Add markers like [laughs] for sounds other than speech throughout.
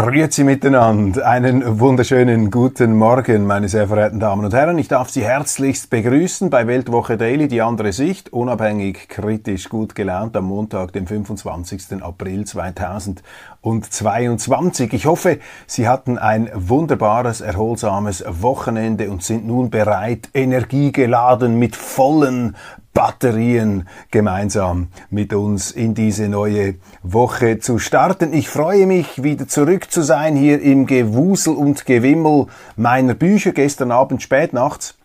Grüezi miteinander. Einen wunderschönen guten Morgen, meine sehr verehrten Damen und Herren. Ich darf Sie herzlichst begrüßen bei Weltwoche Daily, die andere Sicht, unabhängig, kritisch, gut gelaunt am Montag, dem 25. April 2022. Ich hoffe, Sie hatten ein wunderbares, erholsames Wochenende und sind nun bereit, energiegeladen mit vollen Batterien gemeinsam mit uns in diese neue Woche zu starten. Ich freue mich, wieder zurück zu sein hier im Gewusel und Gewimmel meiner Bücher. Gestern Abend spät nachts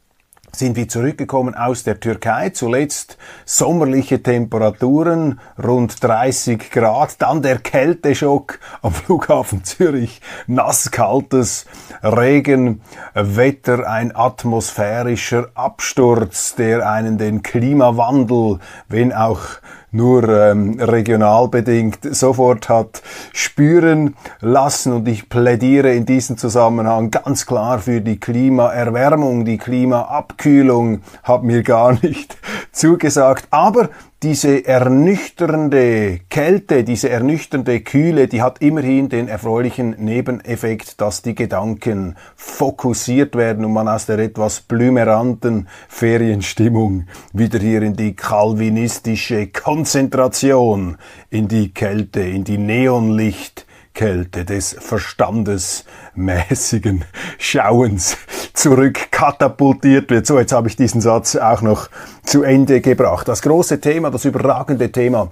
sind wir zurückgekommen aus der Türkei. Zuletzt sommerliche Temperaturen, rund 30 Grad. Dann der Kälteschock am Flughafen Zürich. Nasskaltes Regenwetter, ein atmosphärischer Absturz, der einen den Klimawandel, wenn auch nur ähm, regional bedingt sofort hat spüren lassen. Und ich plädiere in diesem Zusammenhang ganz klar für die Klimaerwärmung, die Klimaabkühlung hat mir gar nicht [laughs] zugesagt. Aber diese ernüchternde Kälte, diese ernüchternde Kühle, die hat immerhin den erfreulichen Nebeneffekt, dass die Gedanken fokussiert werden und man aus der etwas blümeranten Ferienstimmung wieder hier in die kalvinistische Konzentration, in die Kälte, in die Neonlicht Kälte des verstandesmäßigen Schauens zurück katapultiert wird. So, jetzt habe ich diesen Satz auch noch zu Ende gebracht. Das große Thema, das überragende Thema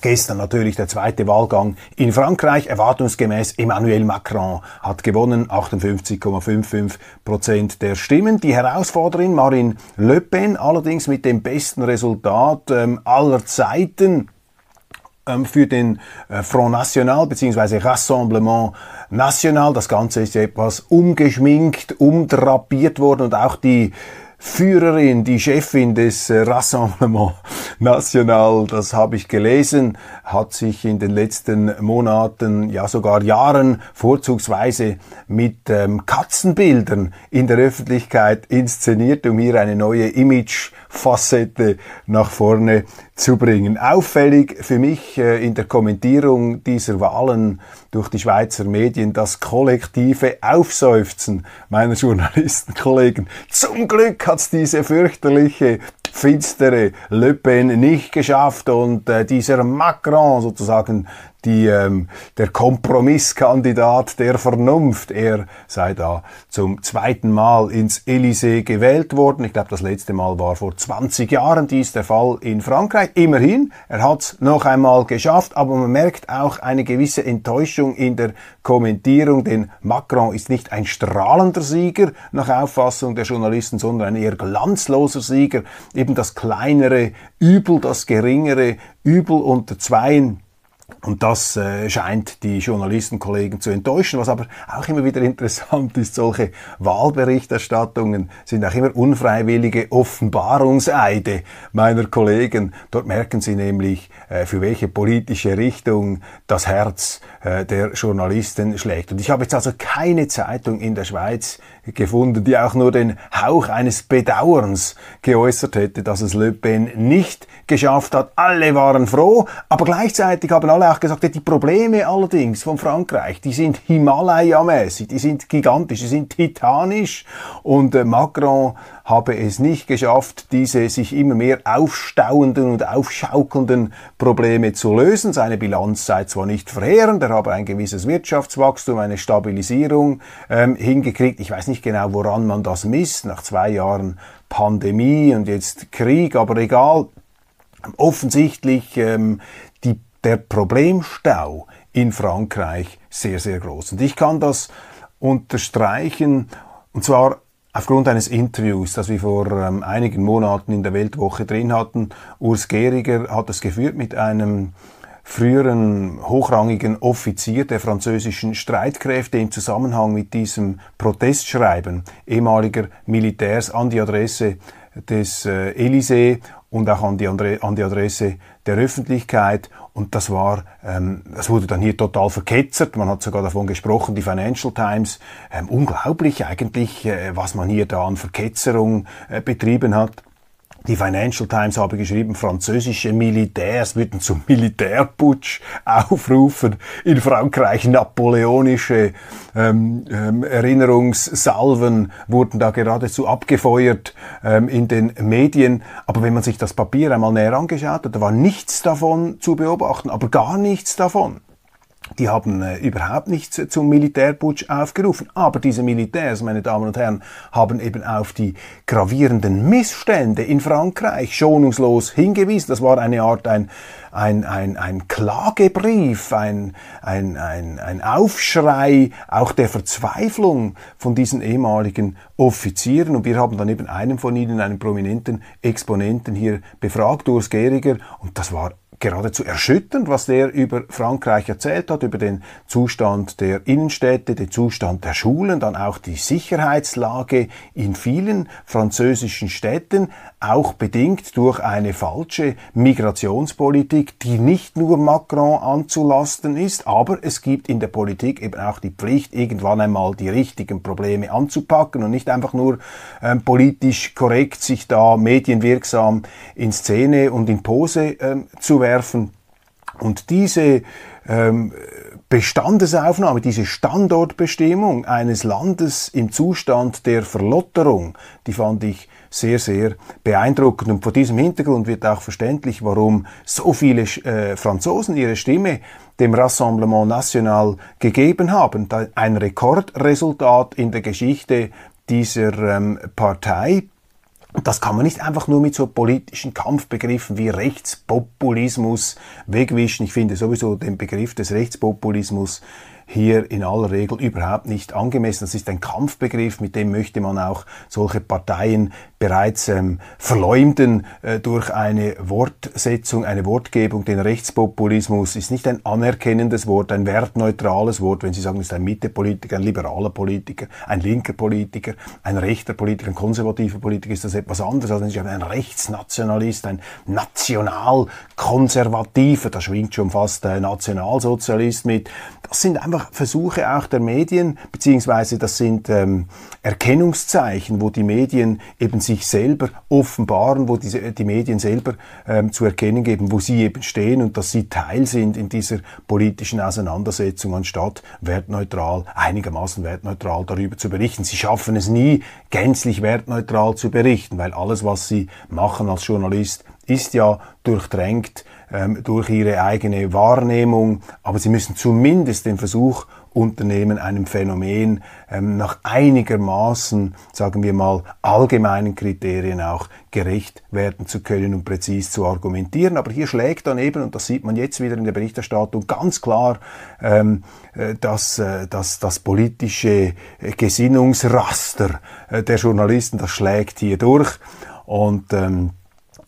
Gestern natürlich der zweite Wahlgang in Frankreich. Erwartungsgemäß Emmanuel Macron hat gewonnen, 58,55 Prozent der Stimmen. Die Herausforderin Marine Le Pen allerdings mit dem besten Resultat ähm, aller Zeiten ähm, für den äh, Front National bzw. Rassemblement National. Das Ganze ist etwas umgeschminkt, umdrapiert worden und auch die Führerin, die Chefin des äh, Rassemblement National, das habe ich gelesen, hat sich in den letzten Monaten, ja sogar Jahren vorzugsweise mit ähm, Katzenbildern in der Öffentlichkeit inszeniert, um hier eine neue Imagefacette nach vorne zu bringen. Auffällig für mich äh, in der Kommentierung dieser Wahlen durch die Schweizer Medien das kollektive Aufseufzen meiner [laughs] Journalistenkollegen. Zum Glück hat's diese fürchterliche finstere Le Pen nicht geschafft und äh, dieser Macron sozusagen die, ähm, der Kompromisskandidat der Vernunft. Er sei da zum zweiten Mal ins Elysée gewählt worden. Ich glaube, das letzte Mal war vor 20 Jahren dies der Fall in Frankreich. Immerhin, er hat es noch einmal geschafft, aber man merkt auch eine gewisse Enttäuschung in der Kommentierung, denn Macron ist nicht ein strahlender Sieger nach Auffassung der Journalisten, sondern ein eher glanzloser Sieger. Eben das kleinere Übel, das geringere Übel unter Zweien und das äh, scheint die Journalistenkollegen zu enttäuschen. Was aber auch immer wieder [laughs] interessant ist, solche Wahlberichterstattungen sind auch immer unfreiwillige Offenbarungseide meiner Kollegen. Dort merken sie nämlich, äh, für welche politische Richtung das Herz äh, der Journalisten schlägt. Und ich habe jetzt also keine Zeitung in der Schweiz gefunden, die auch nur den Hauch eines Bedauerns geäußert hätte, dass es Le Pen nicht geschafft hat. Alle waren froh, aber gleichzeitig haben alle auch gesagt, die Probleme allerdings von Frankreich, die sind Himalaya-mäßig, die sind gigantisch, die sind titanisch und äh, Macron habe es nicht geschafft, diese sich immer mehr aufstauenden und aufschaukelnden Probleme zu lösen. Seine Bilanz sei zwar nicht verheerend, er habe ein gewisses Wirtschaftswachstum, eine Stabilisierung ähm, hingekriegt. Ich weiß nicht genau, woran man das misst, nach zwei Jahren Pandemie und jetzt Krieg, aber egal. Offensichtlich ähm, die, der Problemstau in Frankreich sehr, sehr groß. Und ich kann das unterstreichen, und zwar aufgrund eines Interviews, das wir vor ähm, einigen Monaten in der Weltwoche drin hatten. Urs Gehriger hat es geführt mit einem früheren hochrangigen Offizier der französischen Streitkräfte im Zusammenhang mit diesem Protestschreiben ehemaliger Militärs an die Adresse des äh, Élysée und auch an die, andere, an die Adresse der Öffentlichkeit. Und das war, ähm, das wurde dann hier total verketzert. Man hat sogar davon gesprochen, die Financial Times. Ähm, unglaublich eigentlich, äh, was man hier da an Verketzerung äh, betrieben hat. Die Financial Times habe geschrieben, französische Militärs würden zum Militärputsch aufrufen. In Frankreich napoleonische ähm, ähm, Erinnerungssalven wurden da geradezu abgefeuert ähm, in den Medien. Aber wenn man sich das Papier einmal näher angeschaut hat, da war nichts davon zu beobachten, aber gar nichts davon. Die haben äh, überhaupt nichts zum Militärputsch aufgerufen. Aber diese Militärs, meine Damen und Herren, haben eben auf die gravierenden Missstände in Frankreich schonungslos hingewiesen. Das war eine Art ein, ein, ein, ein Klagebrief, ein, ein, ein, ein Aufschrei auch der Verzweiflung von diesen ehemaligen Offizieren. Und wir haben dann eben einen von ihnen, einen prominenten Exponenten hier befragt, Urs Gehriger. Und das war geradezu erschütternd, was der über Frankreich erzählt hat, über den Zustand der Innenstädte, den Zustand der Schulen, dann auch die Sicherheitslage in vielen französischen Städten, auch bedingt durch eine falsche Migrationspolitik, die nicht nur Macron anzulasten ist, aber es gibt in der Politik eben auch die Pflicht, irgendwann einmal die richtigen Probleme anzupacken und nicht einfach nur ähm, politisch korrekt sich da medienwirksam in Szene und in Pose ähm, zu werfen. Und diese ähm, Bestandesaufnahme, diese Standortbestimmung eines Landes im Zustand der Verlotterung, die fand ich sehr, sehr beeindruckend. Und vor diesem Hintergrund wird auch verständlich, warum so viele äh, Franzosen ihre Stimme dem Rassemblement National gegeben haben. Ein Rekordresultat in der Geschichte dieser ähm, Partei. Das kann man nicht einfach nur mit so politischen Kampfbegriffen wie Rechtspopulismus wegwischen. Ich finde sowieso den Begriff des Rechtspopulismus hier in aller Regel überhaupt nicht angemessen. Das ist ein Kampfbegriff, mit dem möchte man auch solche Parteien bereits ähm, verleumden äh, durch eine Wortsetzung, eine Wortgebung. Den Rechtspopulismus ist nicht ein anerkennendes Wort, ein wertneutrales Wort. Wenn Sie sagen, es ist ein Mittepolitiker, ein liberaler Politiker, ein linker Politiker, ein rechter Politiker, ein konservativer Politiker, ist das etwas anderes, als wenn Sie sagen, ein Rechtsnationalist, ein nationalkonservativer, da schwingt schon fast der Nationalsozialist mit. Das sind einfach Versuche auch der Medien, beziehungsweise das sind ähm, Erkennungszeichen, wo die Medien eben sich selber offenbaren, wo diese, die Medien selber ähm, zu erkennen geben, wo sie eben stehen und dass sie Teil sind in dieser politischen Auseinandersetzung, anstatt wertneutral, einigermaßen wertneutral darüber zu berichten. Sie schaffen es nie, gänzlich wertneutral zu berichten, weil alles, was sie machen als Journalist, ist ja durchdrängt durch ihre eigene Wahrnehmung, aber sie müssen zumindest den Versuch unternehmen, einem Phänomen ähm, nach einigermaßen, sagen wir mal, allgemeinen Kriterien auch gerecht werden zu können und präzis zu argumentieren. Aber hier schlägt dann eben, und das sieht man jetzt wieder in der Berichterstattung, ganz klar, ähm, äh, dass, äh, dass das politische äh, Gesinnungsraster der Journalisten, das schlägt hier durch. Und ähm,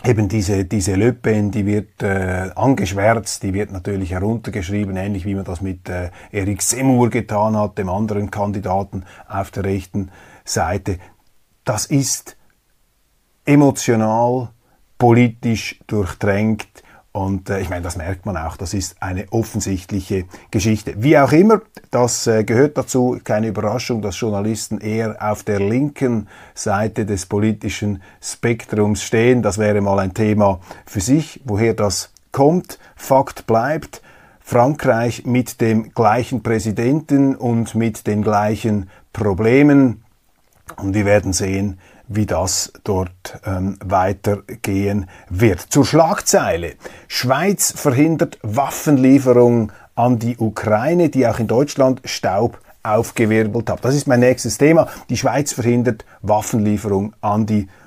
eben diese, diese Le die wird äh, angeschwärzt, die wird natürlich heruntergeschrieben, ähnlich wie man das mit äh, Eric Seymour getan hat, dem anderen Kandidaten auf der rechten Seite. Das ist emotional, politisch durchdrängt und äh, ich meine, das merkt man auch, das ist eine offensichtliche Geschichte. Wie auch immer, das äh, gehört dazu, keine Überraschung, dass Journalisten eher auf der linken Seite des politischen Spektrums stehen. Das wäre mal ein Thema für sich, woher das kommt. Fakt bleibt, Frankreich mit dem gleichen Präsidenten und mit den gleichen Problemen. Und wir werden sehen, wie das dort ähm, weitergehen wird. Zur Schlagzeile. Schweiz verhindert Waffenlieferung an die Ukraine, die auch in Deutschland Staub aufgewirbelt hat. Das ist mein nächstes Thema. Die Schweiz verhindert Waffenlieferung an die Ukraine.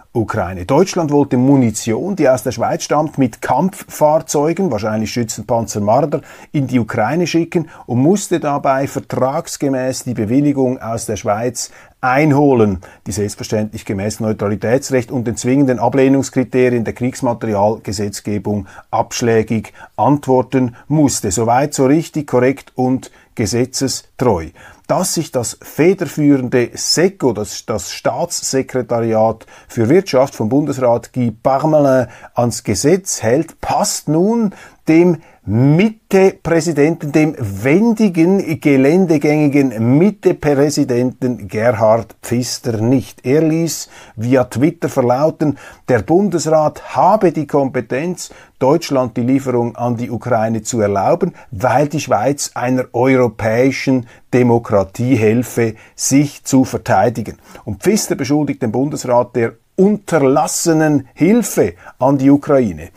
Deutschland wollte Munition, die aus der Schweiz stammt, mit Kampffahrzeugen, wahrscheinlich Schützenpanzer Marder, in die Ukraine schicken und musste dabei vertragsgemäß die Bewilligung aus der Schweiz einholen, die selbstverständlich gemäß Neutralitätsrecht und den zwingenden Ablehnungskriterien der Kriegsmaterialgesetzgebung abschlägig antworten musste. Soweit so richtig, korrekt und gesetzestreu dass sich das federführende SECO, das, das Staatssekretariat für Wirtschaft vom Bundesrat Guy Parmelin ans Gesetz hält, passt nun dem Mitte-Präsidenten, dem wendigen, geländegängigen Mitte-Präsidenten Gerhard Pfister nicht. Er ließ via Twitter verlauten, der Bundesrat habe die Kompetenz, Deutschland die Lieferung an die Ukraine zu erlauben, weil die Schweiz einer europäischen Demokratie helfe, sich zu verteidigen. Und Pfister beschuldigt den Bundesrat der unterlassenen Hilfe an die Ukraine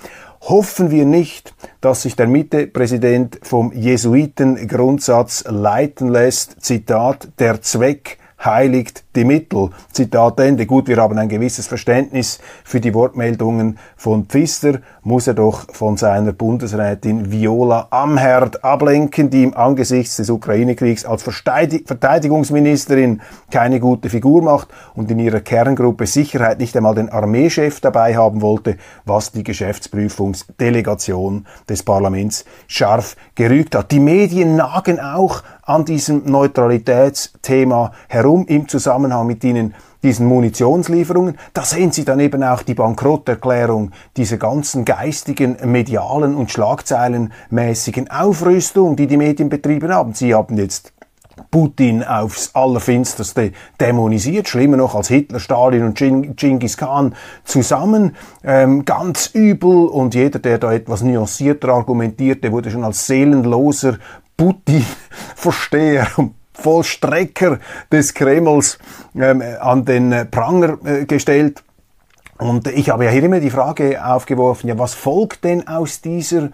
hoffen wir nicht, dass sich der Mitte-Präsident vom Jesuitengrundsatz leiten lässt, Zitat, der Zweck heiligt die Mittel. Zitat Ende. Gut, wir haben ein gewisses Verständnis für die Wortmeldungen von Pfister, muss er doch von seiner Bundesrätin Viola Amherd ablenken, die ihm angesichts des Ukraine-Kriegs als Verteidigungsministerin keine gute Figur macht und in ihrer Kerngruppe Sicherheit nicht einmal den Armeechef dabei haben wollte, was die Geschäftsprüfungsdelegation des Parlaments scharf gerügt hat. Die Medien nagen auch an diesem Neutralitätsthema herum im Zusammenhang mit ihnen diesen Munitionslieferungen. Da sehen Sie dann eben auch die Bankrotterklärung dieser ganzen geistigen, medialen und schlagzeilenmäßigen Aufrüstung, die die Medien betrieben haben. Sie haben jetzt Putin aufs Allerfinsterste dämonisiert, schlimmer noch als Hitler, Stalin und Genghis Khan zusammen, ähm, ganz übel und jeder, der da etwas nuancierter argumentierte, wurde schon als seelenloser Putin-Versteher und Vollstrecker des Kremls ähm, an den äh, Pranger äh, gestellt. Und ich habe ja hier immer die Frage aufgeworfen, ja, was folgt denn aus dieser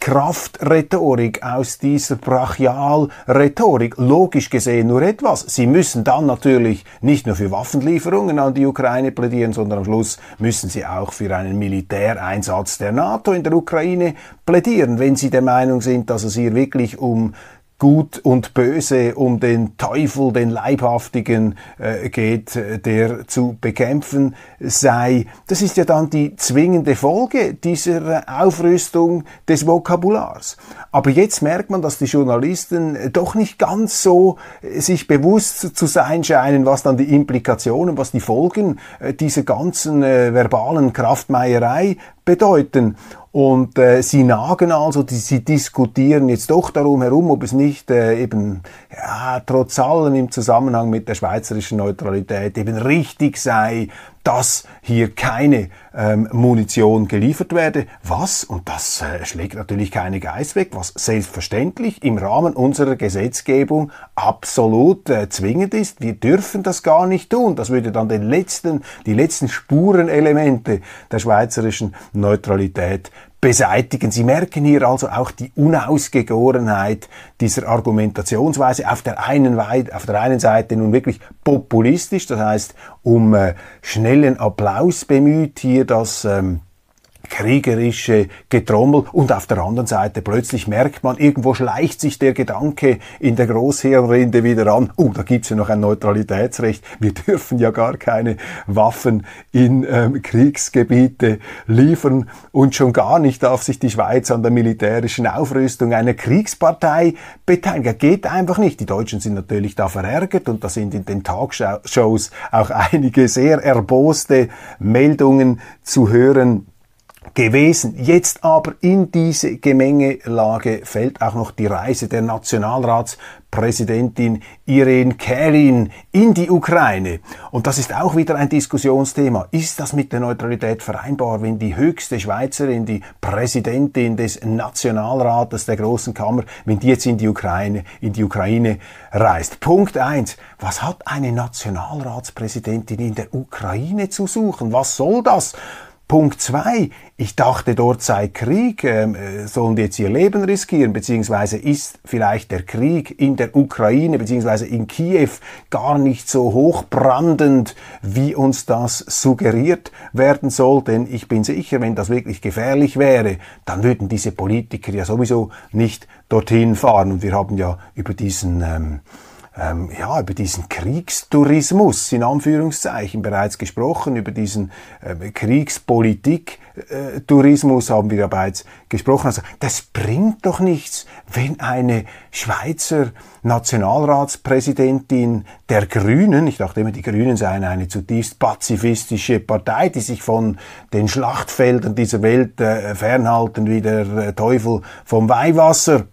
Kraftrhetorik, aus dieser Brachialrhetorik. Logisch gesehen nur etwas. Sie müssen dann natürlich nicht nur für Waffenlieferungen an die Ukraine plädieren, sondern am Schluss müssen sie auch für einen Militäreinsatz der NATO in der Ukraine plädieren, wenn sie der Meinung sind, dass es hier wirklich um Gut und Böse, um den Teufel, den Leibhaftigen äh, geht, äh, der zu bekämpfen sei. Das ist ja dann die zwingende Folge dieser Aufrüstung des Vokabulars. Aber jetzt merkt man, dass die Journalisten doch nicht ganz so äh, sich bewusst zu sein scheinen, was dann die Implikationen, was die Folgen äh, dieser ganzen äh, verbalen Kraftmeierei bedeuten. Und äh, sie nagen also, die, sie diskutieren jetzt doch darum herum, ob es nicht äh, eben ja, trotz allem im Zusammenhang mit der schweizerischen Neutralität eben richtig sei, dass hier keine ähm, Munition geliefert werde, was, und das äh, schlägt natürlich keine Geist weg, was selbstverständlich im Rahmen unserer Gesetzgebung absolut äh, zwingend ist. Wir dürfen das gar nicht tun. Das würde dann den letzten, die letzten Spurenelemente der schweizerischen Neutralität beseitigen. Sie merken hier also auch die Unausgegorenheit dieser Argumentationsweise. Auf der einen, auf der einen Seite nun wirklich populistisch, das heißt um äh, schnellen Applaus bemüht, hier das ähm, kriegerische Getrommel und auf der anderen Seite plötzlich merkt man, irgendwo schleicht sich der Gedanke in der Großhirnrinde wieder an, oh, da gibt's ja noch ein Neutralitätsrecht, wir [laughs] dürfen ja gar keine Waffen in ähm, Kriegsgebiete liefern und schon gar nicht darf sich die Schweiz an der militärischen Aufrüstung einer Kriegspartei beteiligen. Geht einfach nicht. Die Deutschen sind natürlich da verärgert und da sind in den Talkshows auch einige sehr erboste Meldungen zu hören, gewesen. Jetzt aber in diese Gemengelage fällt auch noch die Reise der Nationalratspräsidentin Irene Kärin in die Ukraine. Und das ist auch wieder ein Diskussionsthema. Ist das mit der Neutralität vereinbar, wenn die höchste Schweizerin, die Präsidentin des Nationalrates der Großen Kammer, wenn die jetzt in die Ukraine, in die Ukraine reist? Punkt eins: Was hat eine Nationalratspräsidentin in der Ukraine zu suchen? Was soll das? Punkt zwei, ich dachte, dort sei Krieg, ähm, äh, sollen die jetzt ihr Leben riskieren, beziehungsweise ist vielleicht der Krieg in der Ukraine, beziehungsweise in Kiew gar nicht so hochbrandend, wie uns das suggeriert werden soll, denn ich bin sicher, wenn das wirklich gefährlich wäre, dann würden diese Politiker ja sowieso nicht dorthin fahren. Und wir haben ja über diesen ähm, ähm, ja, über diesen Kriegstourismus in Anführungszeichen bereits gesprochen, über diesen äh, Kriegspolitik-Tourismus haben wir bereits gesprochen. Also das bringt doch nichts, wenn eine Schweizer Nationalratspräsidentin der Grünen, ich dachte immer, die Grünen seien eine zutiefst pazifistische Partei, die sich von den Schlachtfeldern dieser Welt äh, fernhalten wie der äh, Teufel vom Weihwasser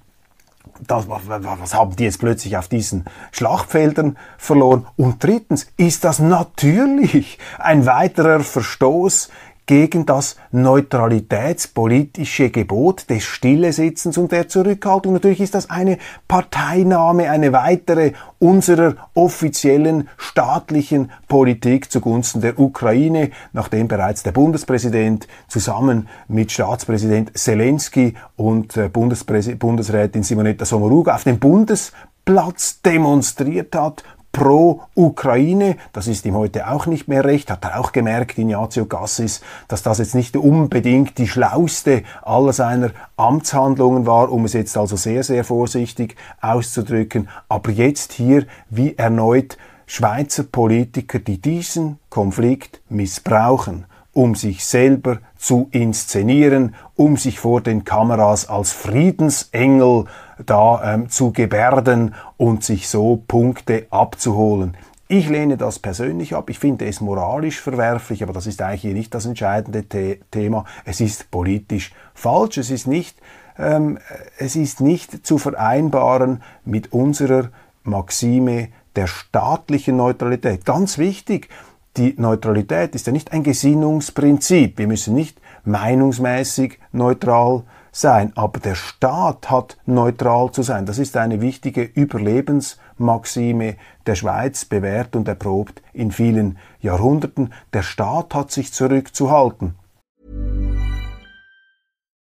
das, was haben die jetzt plötzlich auf diesen Schlachtfeldern verloren? Und drittens ist das natürlich ein weiterer Verstoß gegen das neutralitätspolitische Gebot des Stillesitzens und der Zurückhaltung. Natürlich ist das eine Parteinahme, eine weitere unserer offiziellen staatlichen Politik zugunsten der Ukraine, nachdem bereits der Bundespräsident zusammen mit Staatspräsident Zelensky und äh, Bundesrätin Simonetta Sommaruga auf dem Bundesplatz demonstriert hat pro Ukraine. Das ist ihm heute auch nicht mehr recht. Hat er auch gemerkt, Ignazio Gassis, dass das jetzt nicht unbedingt die schlauste aller seiner Amtshandlungen war, um es jetzt also sehr, sehr vorsichtig auszudrücken. Aber jetzt hier wie erneut Schweizer Politiker, die diesen Konflikt missbrauchen um sich selber zu inszenieren, um sich vor den Kameras als Friedensengel da ähm, zu gebärden und sich so Punkte abzuholen. Ich lehne das persönlich ab. Ich finde es moralisch verwerflich, aber das ist eigentlich hier nicht das entscheidende The Thema. Es ist politisch falsch. Es ist nicht, ähm, es ist nicht zu vereinbaren mit unserer Maxime der staatlichen Neutralität. Ganz wichtig die Neutralität ist ja nicht ein Gesinnungsprinzip. Wir müssen nicht meinungsmäßig neutral sein, aber der Staat hat neutral zu sein. Das ist eine wichtige Überlebensmaxime der Schweiz, bewährt und erprobt in vielen Jahrhunderten. Der Staat hat sich zurückzuhalten.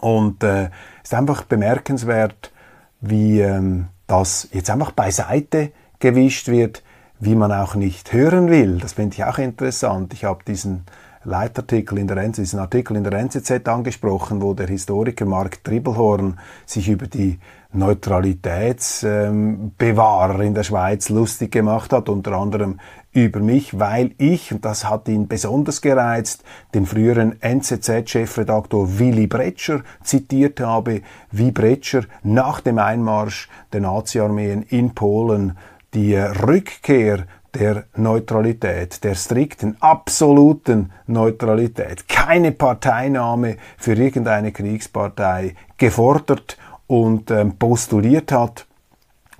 Und äh, es ist einfach bemerkenswert, wie ähm, das jetzt einfach beiseite gewischt wird, wie man auch nicht hören will. Das finde ich auch interessant. Ich habe diesen Leitartikel in der NZZ, diesen Artikel in der NZZ angesprochen, wo der Historiker Mark Tribbelhorn sich über die Neutralitätsbewahrer ähm, in der Schweiz lustig gemacht hat, unter anderem über mich, weil ich, und das hat ihn besonders gereizt, den früheren NZZ-Chefredaktor Willy Bretscher zitiert habe, wie Bretscher nach dem Einmarsch der Nazi-Armeen in Polen die Rückkehr der Neutralität, der strikten, absoluten Neutralität, keine Parteinahme für irgendeine Kriegspartei gefordert und ähm, postuliert hat.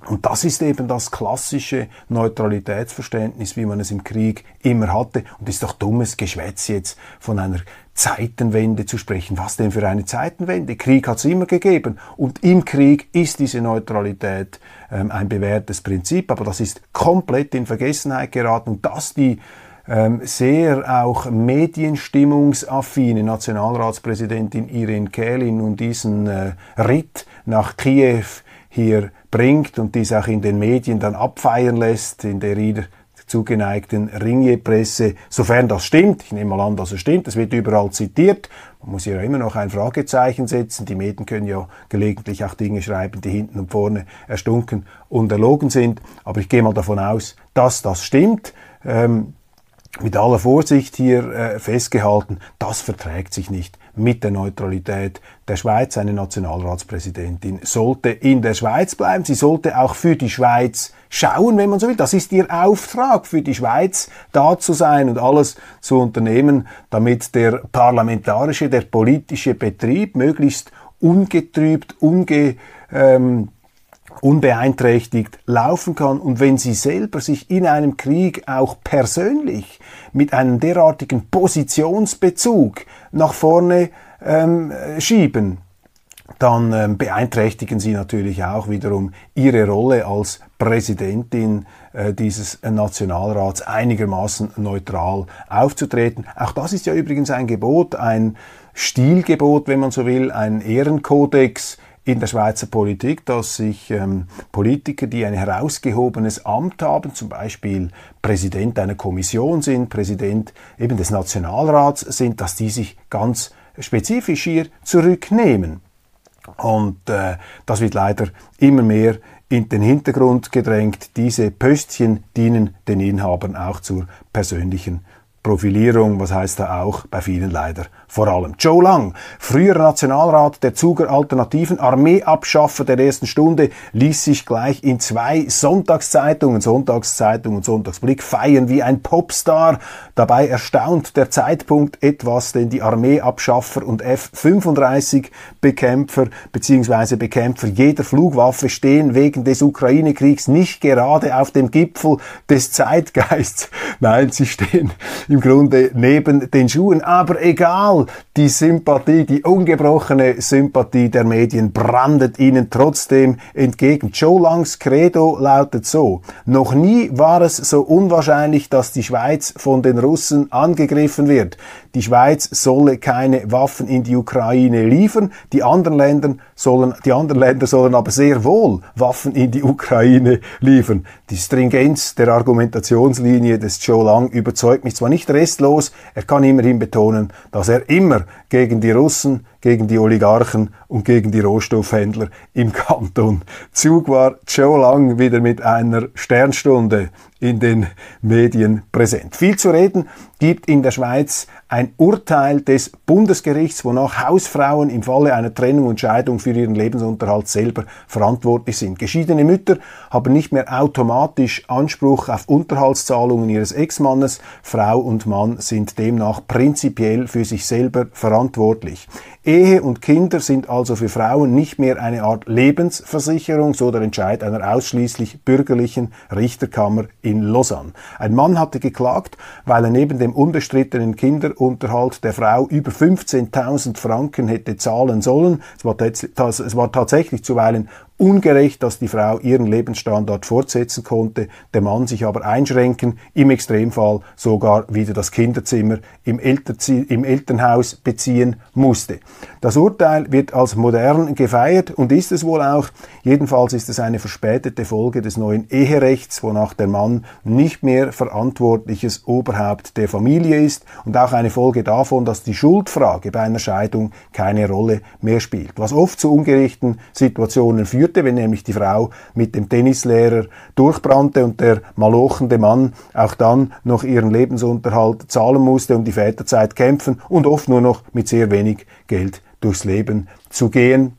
Und das ist eben das klassische Neutralitätsverständnis, wie man es im Krieg immer hatte. Und ist doch dummes Geschwätz jetzt von einer Zeitenwende zu sprechen. Was denn für eine Zeitenwende? Krieg hat es immer gegeben. Und im Krieg ist diese Neutralität ähm, ein bewährtes Prinzip. Aber das ist komplett in Vergessenheit geraten. Und dass die ähm, sehr auch medienstimmungsaffine Nationalratspräsidentin Irene Kählin nun diesen äh, Ritt nach Kiew hier bringt und dies auch in den Medien dann abfeiern lässt, in der ihr zugeneigten Ringier-Presse, sofern das stimmt, ich nehme mal an, dass es stimmt, es wird überall zitiert, man muss ja immer noch ein Fragezeichen setzen, die Medien können ja gelegentlich auch Dinge schreiben, die hinten und vorne erstunken und erlogen sind, aber ich gehe mal davon aus, dass das stimmt. Ähm, mit aller Vorsicht hier äh, festgehalten, das verträgt sich nicht mit der Neutralität der Schweiz. Eine Nationalratspräsidentin sollte in der Schweiz bleiben. Sie sollte auch für die Schweiz schauen, wenn man so will. Das ist ihr Auftrag, für die Schweiz da zu sein und alles zu unternehmen, damit der parlamentarische, der politische Betrieb möglichst ungetrübt, unge, ähm, unbeeinträchtigt laufen kann und wenn sie selber sich in einem Krieg auch persönlich mit einem derartigen Positionsbezug nach vorne ähm, schieben, dann ähm, beeinträchtigen sie natürlich auch wiederum ihre Rolle als Präsidentin äh, dieses Nationalrats einigermaßen neutral aufzutreten. Auch das ist ja übrigens ein Gebot, ein Stilgebot, wenn man so will, ein Ehrenkodex, in der Schweizer Politik, dass sich ähm, Politiker, die ein herausgehobenes Amt haben, zum Beispiel Präsident einer Kommission sind, Präsident eben des Nationalrats sind, dass die sich ganz spezifisch hier zurücknehmen. Und äh, das wird leider immer mehr in den Hintergrund gedrängt. Diese Pöstchen dienen den Inhabern auch zur persönlichen Profilierung, was heißt da auch bei vielen leider vor allem. Joe Lang, früher Nationalrat der Zuger Alternativen, Armeeabschaffer der ersten Stunde, ließ sich gleich in zwei Sonntagszeitungen, Sonntagszeitung und Sonntagsblick feiern wie ein Popstar. Dabei erstaunt der Zeitpunkt etwas, denn die Armeeabschaffer und F-35 Bekämpfer bzw. Bekämpfer jeder Flugwaffe stehen wegen des Ukraine-Kriegs nicht gerade auf dem Gipfel des Zeitgeists. [laughs] Nein, sie stehen im Grunde neben den Schuhen. Aber egal, die Sympathie, die ungebrochene Sympathie der Medien brandet ihnen trotzdem entgegen. Joe Langs Credo lautet so, noch nie war es so unwahrscheinlich, dass die Schweiz von den Russen angegriffen wird. Die Schweiz solle keine Waffen in die Ukraine liefern, die anderen Länder sollen, die anderen Länder sollen aber sehr wohl Waffen in die Ukraine liefern. Die Stringenz der Argumentationslinie des Joe Lang überzeugt mich zwar nicht restlos, er kann immerhin betonen, dass er immer gegen die Russen, gegen die Oligarchen und gegen die Rohstoffhändler im Kanton Zug war. Joe Lang wieder mit einer Sternstunde in den Medien präsent. Viel zu reden gibt in der Schweiz ein Urteil des Bundesgerichts, wonach Hausfrauen im Falle einer Trennung und Scheidung für ihren Lebensunterhalt selber verantwortlich sind. Geschiedene Mütter haben nicht mehr automatisch Anspruch auf Unterhaltszahlungen ihres Ex-Mannes. Frau und Mann sind demnach prinzipiell für sich selber verantwortlich. Ehe und Kinder sind also für Frauen nicht mehr eine Art Lebensversicherung, so der Entscheid einer ausschließlich bürgerlichen Richterkammer in Lausanne. Ein Mann hatte geklagt, weil er neben dem unbestrittenen Kinderunterhalt der Frau über 15.000 Franken hätte zahlen sollen. Es war, es war tatsächlich zuweilen ungerecht, dass die Frau ihren Lebensstandard fortsetzen konnte, der Mann sich aber einschränken, im Extremfall sogar wieder das Kinderzimmer im, Elternzi im Elternhaus beziehen musste. Das Urteil wird als modern gefeiert und ist es wohl auch. Jedenfalls ist es eine verspätete Folge des neuen Eherechts, wonach der Mann nicht mehr verantwortliches Oberhaupt der Familie ist und auch eine Folge davon, dass die Schuldfrage bei einer Scheidung keine Rolle mehr spielt, was oft zu ungerechten Situationen führt führte, wenn nämlich die Frau mit dem Tennislehrer durchbrannte und der malochende Mann auch dann noch ihren Lebensunterhalt zahlen musste, um die Väterzeit kämpfen und oft nur noch mit sehr wenig Geld durchs Leben zu gehen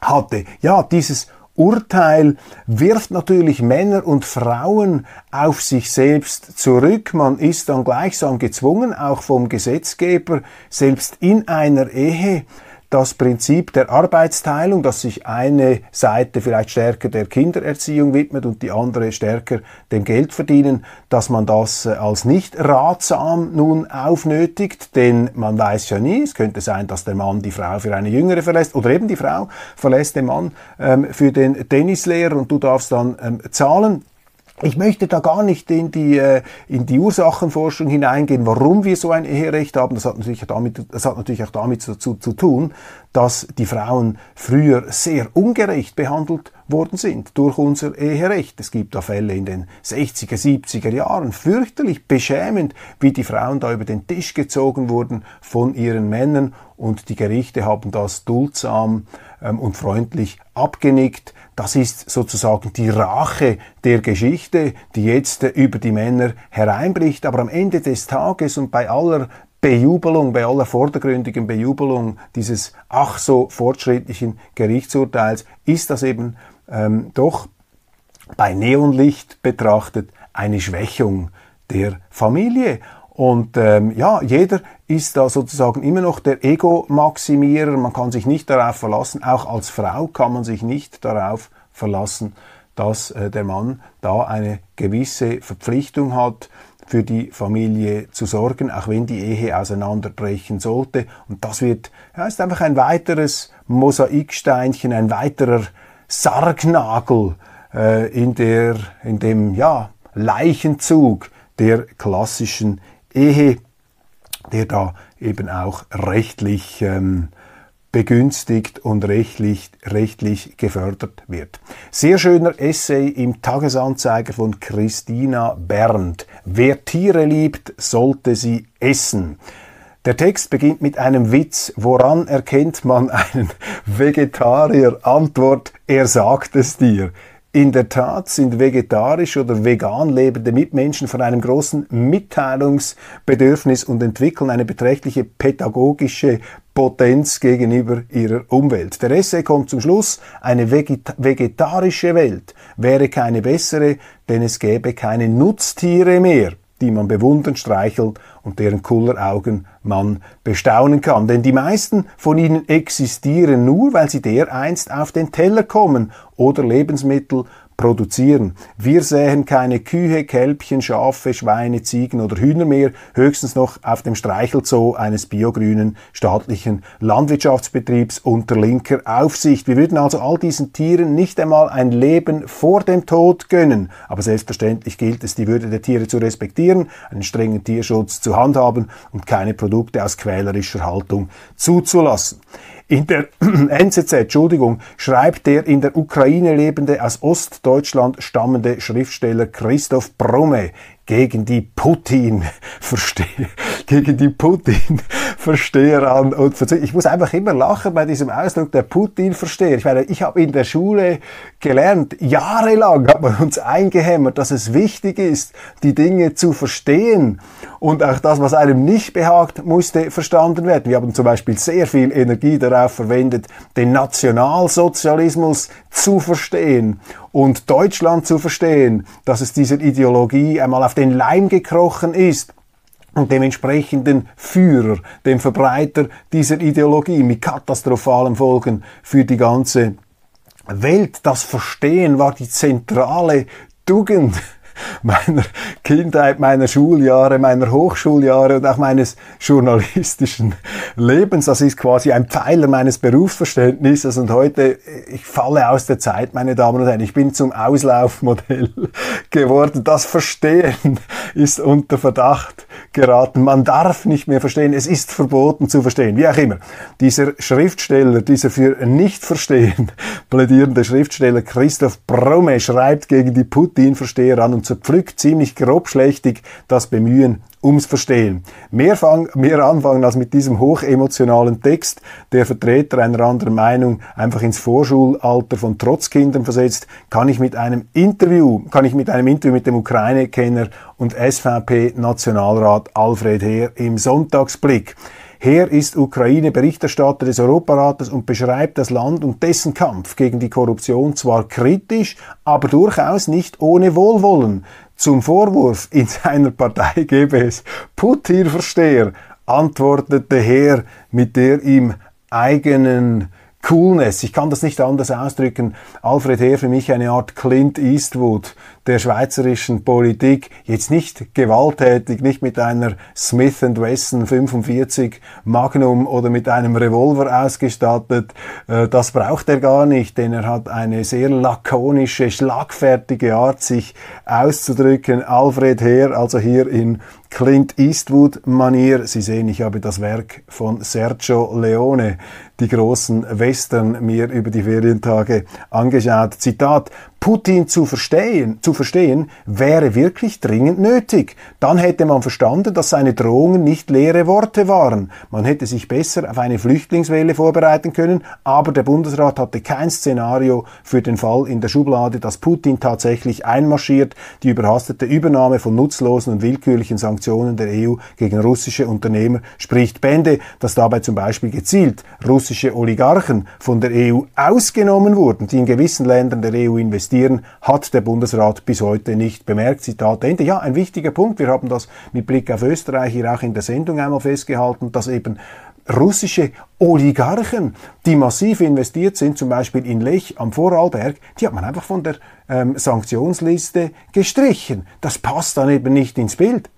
hatte. Ja, dieses Urteil wirft natürlich Männer und Frauen auf sich selbst zurück. Man ist dann gleichsam gezwungen, auch vom Gesetzgeber, selbst in einer Ehe das Prinzip der Arbeitsteilung, dass sich eine Seite vielleicht stärker der Kindererziehung widmet und die andere stärker dem Geldverdienen, dass man das äh, als nicht ratsam nun aufnötigt, denn man weiß ja nie, es könnte sein, dass der Mann die Frau für eine Jüngere verlässt oder eben die Frau verlässt den Mann ähm, für den Tennislehrer und du darfst dann ähm, zahlen. Ich möchte da gar nicht in die, äh, in die Ursachenforschung hineingehen, warum wir so ein Eherecht haben. Das hat natürlich, damit, das hat natürlich auch damit zu, zu, tun, dass die Frauen früher sehr ungerecht behandelt worden sind durch unser Eherecht. Es gibt da Fälle in den 60er, 70er Jahren, fürchterlich beschämend, wie die Frauen da über den Tisch gezogen wurden von ihren Männern und die Gerichte haben das duldsam und freundlich abgenickt. Das ist sozusagen die Rache der Geschichte, die jetzt über die Männer hereinbricht. Aber am Ende des Tages und bei aller Bejubelung, bei aller vordergründigen Bejubelung dieses ach so fortschrittlichen Gerichtsurteils ist das eben ähm, doch bei Neonlicht betrachtet eine Schwächung der Familie. Und ähm, ja, jeder ist da sozusagen immer noch der Ego-Maximierer. Man kann sich nicht darauf verlassen, auch als Frau kann man sich nicht darauf verlassen, dass äh, der Mann da eine gewisse Verpflichtung hat, für die Familie zu sorgen, auch wenn die Ehe auseinanderbrechen sollte. Und das wird, ja, ist einfach ein weiteres Mosaiksteinchen, ein weiterer Sargnagel äh, in der, in dem, ja, Leichenzug der klassischen Ehe, der da eben auch rechtlich ähm, begünstigt und rechtlich, rechtlich gefördert wird. Sehr schöner Essay im Tagesanzeiger von Christina Berndt. Wer Tiere liebt, sollte sie essen. Der Text beginnt mit einem Witz. Woran erkennt man einen [laughs] Vegetarier? Antwort, er sagt es dir. In der Tat sind vegetarisch oder vegan lebende Mitmenschen von einem großen Mitteilungsbedürfnis und entwickeln eine beträchtliche pädagogische Potenz gegenüber ihrer Umwelt. Der Essay kommt zum Schluss, eine vegetarische Welt wäre keine bessere, denn es gäbe keine Nutztiere mehr die man bewundern, streichelt und deren Kulleraugen man bestaunen kann. Denn die meisten von ihnen existieren nur, weil sie dereinst auf den Teller kommen oder Lebensmittel produzieren. Wir sähen keine Kühe, Kälbchen, Schafe, Schweine, Ziegen oder Hühner mehr, höchstens noch auf dem Streichelzoo eines biogrünen staatlichen Landwirtschaftsbetriebs unter linker Aufsicht. Wir würden also all diesen Tieren nicht einmal ein Leben vor dem Tod gönnen. Aber selbstverständlich gilt es, die Würde der Tiere zu respektieren, einen strengen Tierschutz zu handhaben und keine Produkte aus quälerischer Haltung zuzulassen. In der [clears throat] NZZ, Entschuldigung, schreibt der in der Ukraine lebende, aus Ostdeutschland stammende Schriftsteller Christoph Brumme gegen die Putin. [laughs] Verstehe, gegen die Putin Versteher an und ich muss einfach immer lachen bei diesem Ausdruck der Putin Versteher. Ich meine, ich habe in der Schule gelernt, jahrelang hat man uns eingehämmert, dass es wichtig ist, die Dinge zu verstehen und auch das, was einem nicht behagt, musste verstanden werden. Wir haben zum Beispiel sehr viel Energie darauf verwendet, den Nationalsozialismus zu verstehen und Deutschland zu verstehen, dass es dieser Ideologie einmal auf den Leim gekrochen ist und dem entsprechenden Führer, dem Verbreiter dieser Ideologie mit katastrophalen Folgen für die ganze Welt. Das Verstehen war die zentrale Tugend [laughs] meiner Kindheit, meiner Schuljahre, meiner Hochschuljahre und auch meines journalistischen Lebens. Das ist quasi ein Pfeiler meines Berufsverständnisses und heute, ich falle aus der Zeit, meine Damen und Herren. Ich bin zum Auslaufmodell [laughs] geworden. Das Verstehen ist unter Verdacht geraten. Man darf nicht mehr verstehen. Es ist verboten zu verstehen. Wie auch immer. Dieser Schriftsteller, dieser für Nicht-Verstehen plädierende Schriftsteller Christoph Brumme schreibt gegen die Putin-Versteher an und zerpflückt ziemlich grobschlächtig das Bemühen ums Verstehen. Mehr, fang, mehr anfangen als mit diesem hochemotionalen Text, der Vertreter einer anderen Meinung einfach ins Vorschulalter von Trotzkindern versetzt, kann ich mit einem Interview, kann ich mit einem Interview mit dem Ukraine-Kenner und SVP-Nationalrat Alfred Heer im Sonntagsblick. Heer ist Ukraine-Berichterstatter des Europarates und beschreibt das Land und dessen Kampf gegen die Korruption zwar kritisch, aber durchaus nicht ohne Wohlwollen. Zum Vorwurf, in [laughs] seiner Partei gebe es Putin-Versteher, antwortete Heer mit der ihm eigenen Coolness. Ich kann das nicht anders ausdrücken. Alfred Heer für mich eine Art Clint Eastwood der schweizerischen Politik. Jetzt nicht gewalttätig, nicht mit einer Smith Wesson 45 Magnum oder mit einem Revolver ausgestattet. Äh, das braucht er gar nicht, denn er hat eine sehr lakonische, schlagfertige Art, sich auszudrücken. Alfred Heer, also hier in Clint Eastwood-Manier. Sie sehen, ich habe das Werk von Sergio Leone, die großen Western, mir über die Ferientage angeschaut. Zitat, Putin zu verstehen, zu verstehen, wäre wirklich dringend nötig. Dann hätte man verstanden, dass seine Drohungen nicht leere Worte waren. Man hätte sich besser auf eine Flüchtlingswelle vorbereiten können, aber der Bundesrat hatte kein Szenario für den Fall in der Schublade, dass Putin tatsächlich einmarschiert. Die überhastete Übernahme von nutzlosen und willkürlichen Sanktionen der EU gegen russische Unternehmer spricht Bände, dass dabei zum Beispiel gezielt russische Oligarchen von der EU ausgenommen wurden, die in gewissen Ländern der EU investieren investieren, hat der Bundesrat bis heute nicht bemerkt. Zitat Ende. Ja, ein wichtiger Punkt. Wir haben das mit Blick auf Österreich hier auch in der Sendung einmal festgehalten, dass eben russische Oligarchen, die massiv investiert sind, zum Beispiel in Lech am Vorarlberg, die hat man einfach von der ähm, Sanktionsliste gestrichen. Das passt dann eben nicht ins Bild.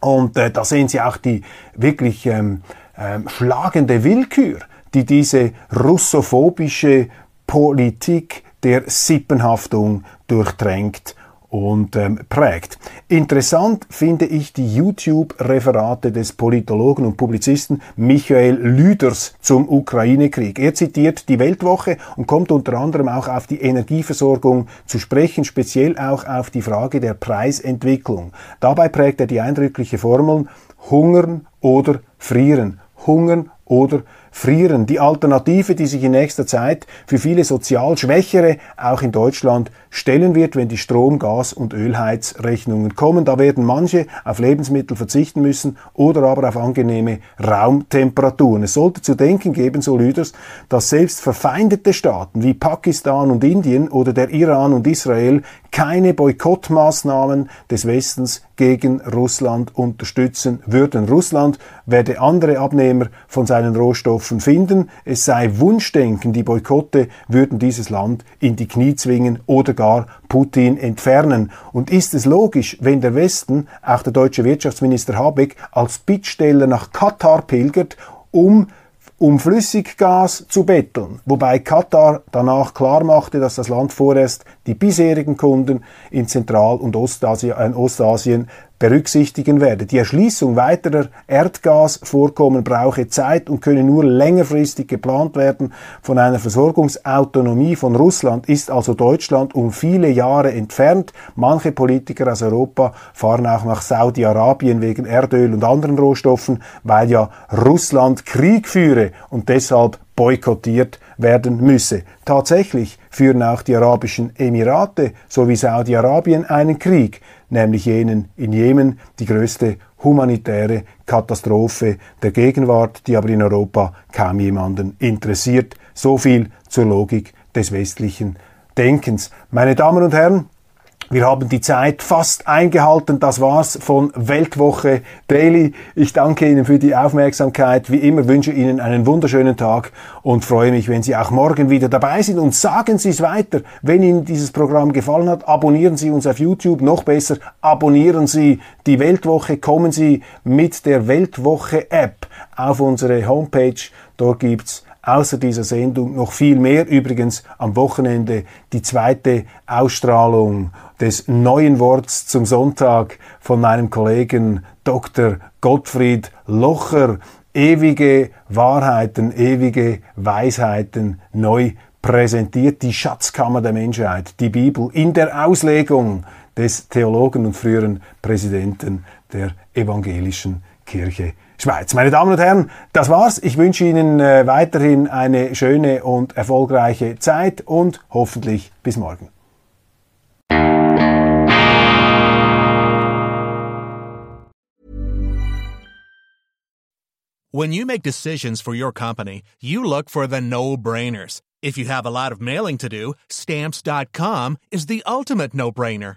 Und äh, da sehen Sie auch die wirklich ähm, ähm, schlagende Willkür, die diese russophobische Politik der Sippenhaftung durchdrängt und ähm, prägt. Interessant finde ich die YouTube-Referate des Politologen und Publizisten Michael Lüders zum Ukraine-Krieg. Er zitiert die Weltwoche und kommt unter anderem auch auf die Energieversorgung zu sprechen, speziell auch auf die Frage der Preisentwicklung. Dabei prägt er die eindrückliche Formel Hungern oder Frieren. Hungern oder frieren. Die Alternative, die sich in nächster Zeit für viele sozial Schwächere auch in Deutschland stellen wird, wenn die Strom-, Gas- und Ölheizrechnungen kommen. Da werden manche auf Lebensmittel verzichten müssen oder aber auf angenehme Raumtemperaturen. Es sollte zu denken geben, so Lüders, dass selbst verfeindete Staaten wie Pakistan und Indien oder der Iran und Israel keine Boykottmaßnahmen des Westens gegen Russland unterstützen würden. Russland werde andere Abnehmer von seinen Rohstoffen finden. Es sei Wunschdenken, die Boykotte würden dieses Land in die Knie zwingen oder gar Putin entfernen. Und ist es logisch, wenn der Westen, auch der deutsche Wirtschaftsminister Habeck, als Bittsteller nach Katar pilgert, um um Flüssiggas zu betteln, wobei Katar danach klar machte, dass das Land vorerst die bisherigen Kunden in Zentral- und Ostasien, äh, Ostasien berücksichtigen werde. Die Erschließung weiterer Erdgasvorkommen brauche Zeit und könne nur längerfristig geplant werden. Von einer Versorgungsautonomie von Russland ist also Deutschland um viele Jahre entfernt. Manche Politiker aus Europa fahren auch nach Saudi-Arabien wegen Erdöl und anderen Rohstoffen, weil ja Russland Krieg führe und deshalb boykottiert werden müsse. Tatsächlich führen auch die Arabischen Emirate sowie Saudi-Arabien einen Krieg nämlich jenen in Jemen, die größte humanitäre Katastrophe der Gegenwart, die aber in Europa kaum jemanden interessiert. So viel zur Logik des westlichen Denkens. Meine Damen und Herren, wir haben die Zeit fast eingehalten. Das war's von Weltwoche Daily. Ich danke Ihnen für die Aufmerksamkeit. Wie immer wünsche Ihnen einen wunderschönen Tag und freue mich, wenn Sie auch morgen wieder dabei sind. Und sagen Sie es weiter. Wenn Ihnen dieses Programm gefallen hat, abonnieren Sie uns auf YouTube. Noch besser, abonnieren Sie die Weltwoche. Kommen Sie mit der Weltwoche App auf unsere Homepage. Dort gibt's außer dieser Sendung noch viel mehr. Übrigens am Wochenende die zweite Ausstrahlung des neuen Worts zum Sonntag von meinem Kollegen Dr. Gottfried Locher. Ewige Wahrheiten, ewige Weisheiten neu präsentiert. Die Schatzkammer der Menschheit, die Bibel in der Auslegung des Theologen und früheren Präsidenten der evangelischen Kirche Schweiz. Meine Damen und Herren, das war's. Ich wünsche Ihnen äh, weiterhin eine schöne und erfolgreiche Zeit und hoffentlich bis morgen. When you make decisions for your company, you look for the no-brainers. If you have a lot of mailing to do, stamps.com is the ultimate no-brainer.